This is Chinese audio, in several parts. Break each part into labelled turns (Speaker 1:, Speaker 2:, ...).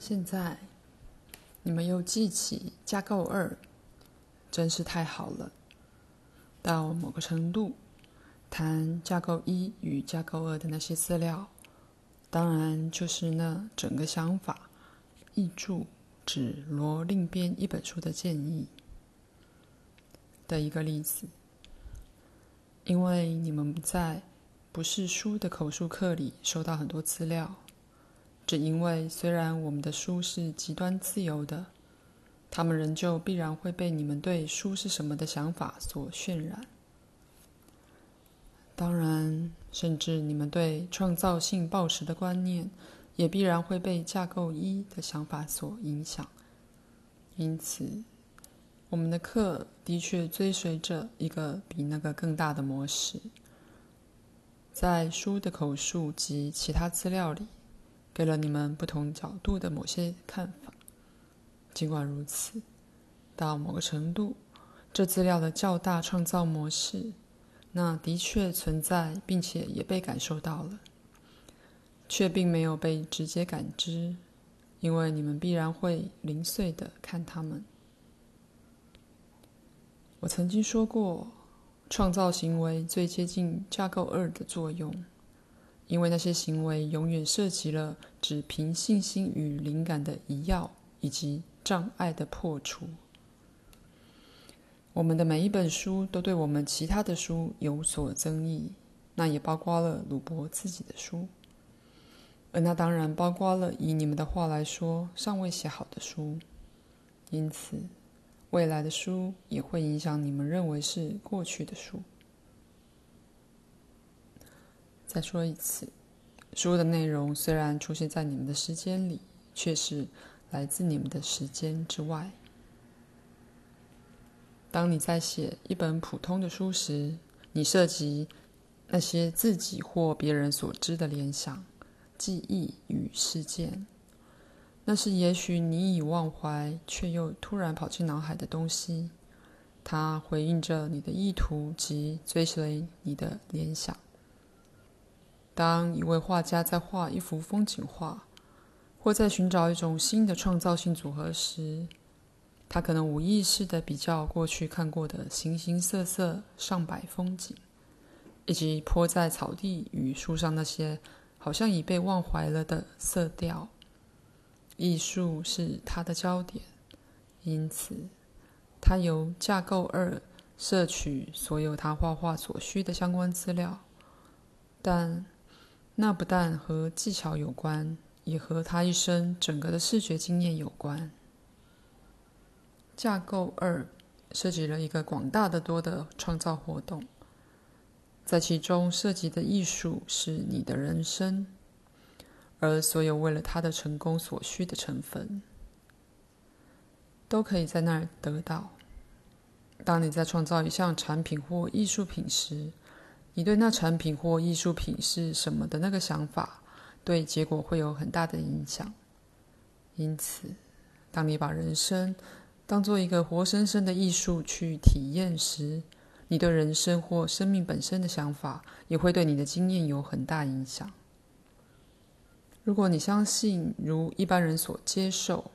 Speaker 1: 现在你们又记起架构二，真是太好了。到某个程度，谈架构一与架构二的那些资料，当然就是那整个想法译著指罗另编一本书的建议的一个例子。因为你们在不是书的口述课里收到很多资料，只因为虽然我们的书是极端自由的，他们仍旧必然会被你们对书是什么的想法所渲染。当然，甚至你们对创造性抱持的观念，也必然会被架构一的想法所影响。因此，我们的课的确追随着一个比那个更大的模式，在书的口述及其他资料里，给了你们不同角度的某些看法。尽管如此，到某个程度，这资料的较大创造模式，那的确存在，并且也被感受到了，却并没有被直接感知，因为你们必然会零碎的看它们。我曾经说过，创造行为最接近架构二的作用，因为那些行为永远涉及了只凭信心与灵感的移跃，以及障碍的破除。我们的每一本书都对我们其他的书有所争议，那也包括了鲁伯自己的书，而那当然包括了以你们的话来说尚未写好的书，因此。未来的书也会影响你们认为是过去的书。再说一次，书的内容虽然出现在你们的时间里，却是来自你们的时间之外。当你在写一本普通的书时，你涉及那些自己或别人所知的联想、记忆与事件。那是也许你已忘怀，却又突然跑进脑海的东西。它回应着你的意图及追随你的联想。当一位画家在画一幅风景画，或在寻找一种新的创造性组合时，他可能无意识地比较过去看过的形形色色上百风景，以及泼在草地与树上那些好像已被忘怀了的色调。艺术是他的焦点，因此，他由架构二摄取所有他画画所需的相关资料，但那不但和技巧有关，也和他一生整个的视觉经验有关。架构二涉及了一个广大的多的创造活动，在其中涉及的艺术是你的人生。而所有为了他的成功所需的成分，都可以在那儿得到。当你在创造一项产品或艺术品时，你对那产品或艺术品是什么的那个想法，对结果会有很大的影响。因此，当你把人生当做一个活生生的艺术去体验时，你对人生或生命本身的想法，也会对你的经验有很大影响。如果你相信如一般人所接受，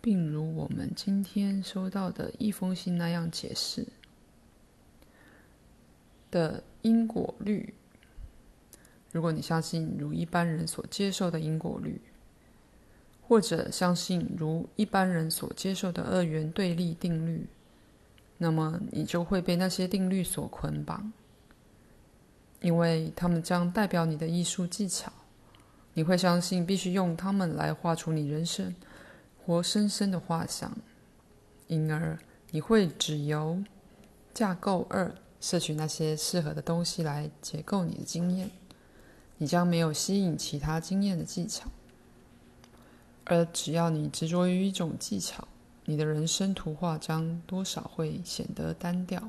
Speaker 1: 并如我们今天收到的一封信那样解释的因果律，如果你相信如一般人所接受的因果律，或者相信如一般人所接受的二元对立定律，那么你就会被那些定律所捆绑，因为他们将代表你的艺术技巧。你会相信必须用它们来画出你人生活生生的画像，因而你会只由架构二摄取那些适合的东西来结构你的经验。你将没有吸引其他经验的技巧，而只要你执着于一种技巧，你的人生图画将多少会显得单调。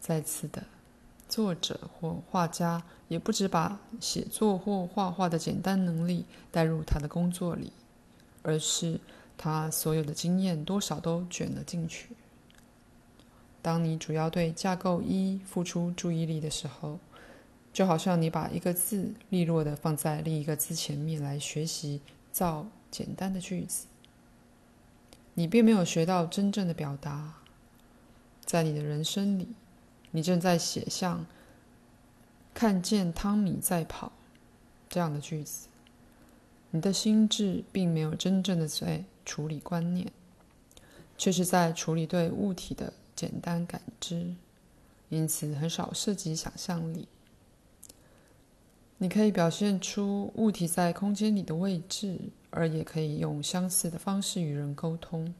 Speaker 1: 再次的。作者或画家也不只把写作或画画的简单能力带入他的工作里，而是他所有的经验多少都卷了进去。当你主要对架构一付出注意力的时候，就好像你把一个字利落的放在另一个字前面来学习造简单的句子，你并没有学到真正的表达。在你的人生里，你正在写像“看见汤米在跑”这样的句子，你的心智并没有真正的在处理观念，却是在处理对物体的简单感知，因此很少涉及想象力。你可以表现出物体在空间里的位置，而也可以用相似的方式与人沟通，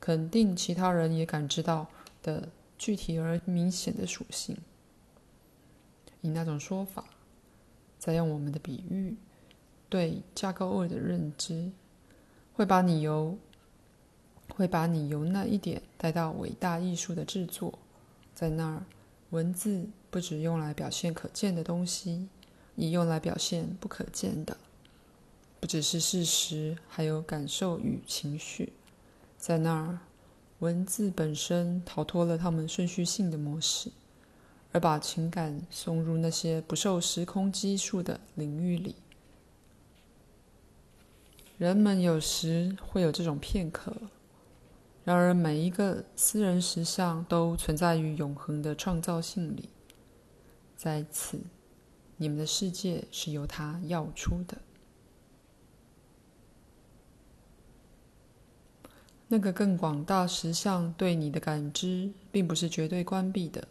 Speaker 1: 肯定其他人也感知到的具体而明显的属性。以那种说法，再用我们的比喻，对架构二的认知，会把你由会把你由那一点带到伟大艺术的制作，在那儿，文字不只用来表现可见的东西。也用来表现不可见的，不只是事实，还有感受与情绪。在那儿，文字本身逃脱了他们顺序性的模式，而把情感送入那些不受时空拘束的领域里。人们有时会有这种片刻，然而每一个私人实相都存在于永恒的创造性里，在此。你们的世界是由它要出的。那个更广大实相对你的感知，并不是绝对关闭的。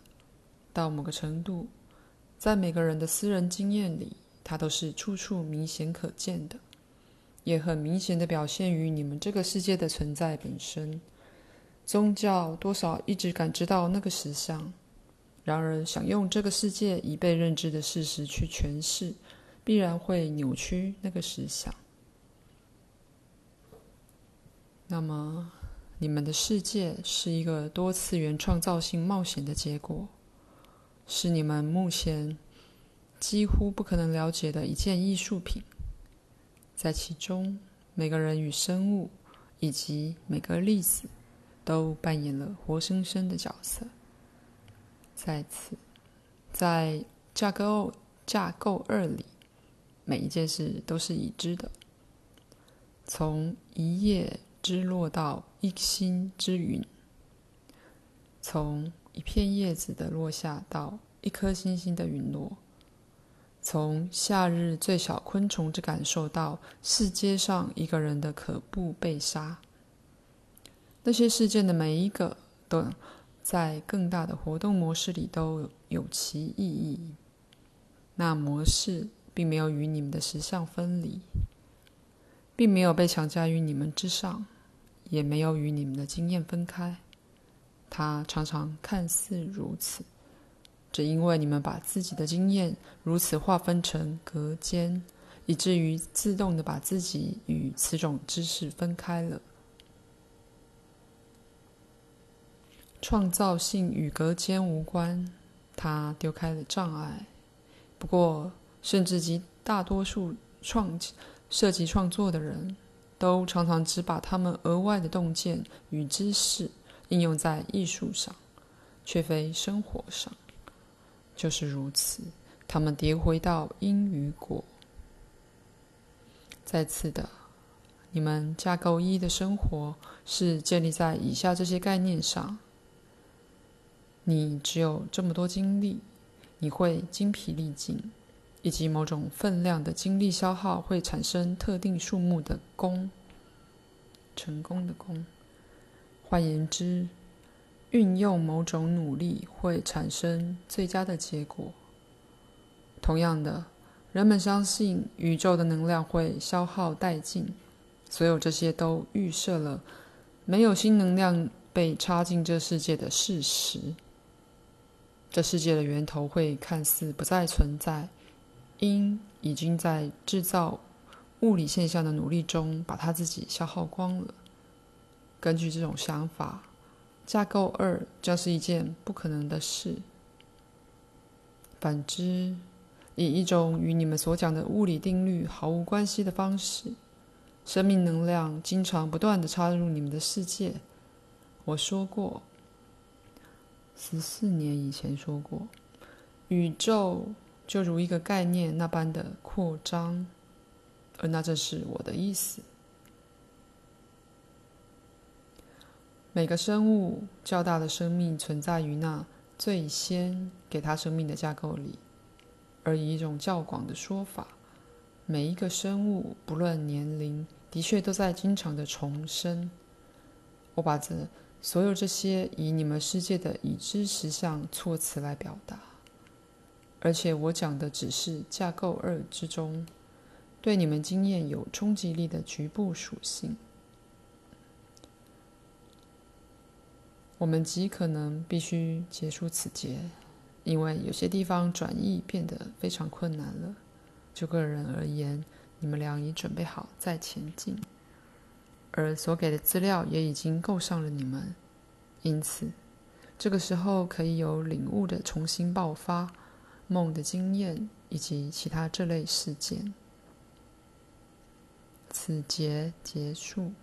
Speaker 1: 到某个程度，在每个人的私人经验里，它都是处处明显可见的，也很明显的表现于你们这个世界的存在本身。宗教多少一直感知到那个实相。然而，想用这个世界已被认知的事实去诠释，必然会扭曲那个实相。那么，你们的世界是一个多次元创造性冒险的结果，是你们目前几乎不可能了解的一件艺术品。在其中，每个人与生物以及每个粒子都扮演了活生生的角色。在此，在架构架构二里，每一件事都是已知的。从一叶之落到一星之陨，从一片叶子的落下到一颗星星的陨落，从夏日最小昆虫之感受到世界上一个人的可怖被杀，那些事件的每一个都。在更大的活动模式里都有其意义。那模式并没有与你们的实相分离，并没有被强加于你们之上，也没有与你们的经验分开。它常常看似如此，只因为你们把自己的经验如此划分成隔间，以至于自动的把自己与此种知识分开了。创造性与隔间无关，它丢开了障碍。不过，甚至极大多数创涉及创作的人，都常常只把他们额外的洞见与知识应用在艺术上，却非生活上。就是如此，他们跌回到因与果。再次的，你们架构一的生活是建立在以下这些概念上。你只有这么多精力，你会精疲力尽，以及某种分量的精力消耗会产生特定数目的功，成功的功。换言之，运用某种努力会产生最佳的结果。同样的，人们相信宇宙的能量会消耗殆尽，所有这些都预设了没有新能量被插进这世界的事实。这世界的源头会看似不再存在，因已经在制造物理现象的努力中把它自己消耗光了。根据这种想法，架构二将是一件不可能的事。反之，以一种与你们所讲的物理定律毫无关系的方式，生命能量经常不断地插入你们的世界。我说过。十四年以前说过，宇宙就如一个概念那般的扩张，而那正是我的意思。每个生物较大的生命存在于那最先给它生命的架构里，而以一种较广的说法，每一个生物不论年龄，的确都在经常的重生。我把这所有这些以你们世界的已知实相措辞来表达，而且我讲的只是架构二之中对你们经验有冲击力的局部属性。我们极可能必须结束此节，因为有些地方转译变得非常困难了。就个人而言，你们俩已准备好再前进，而所给的资料也已经够上了你们，因此，这个时候可以有领悟的重新爆发、梦的经验以及其他这类事件。此节结束。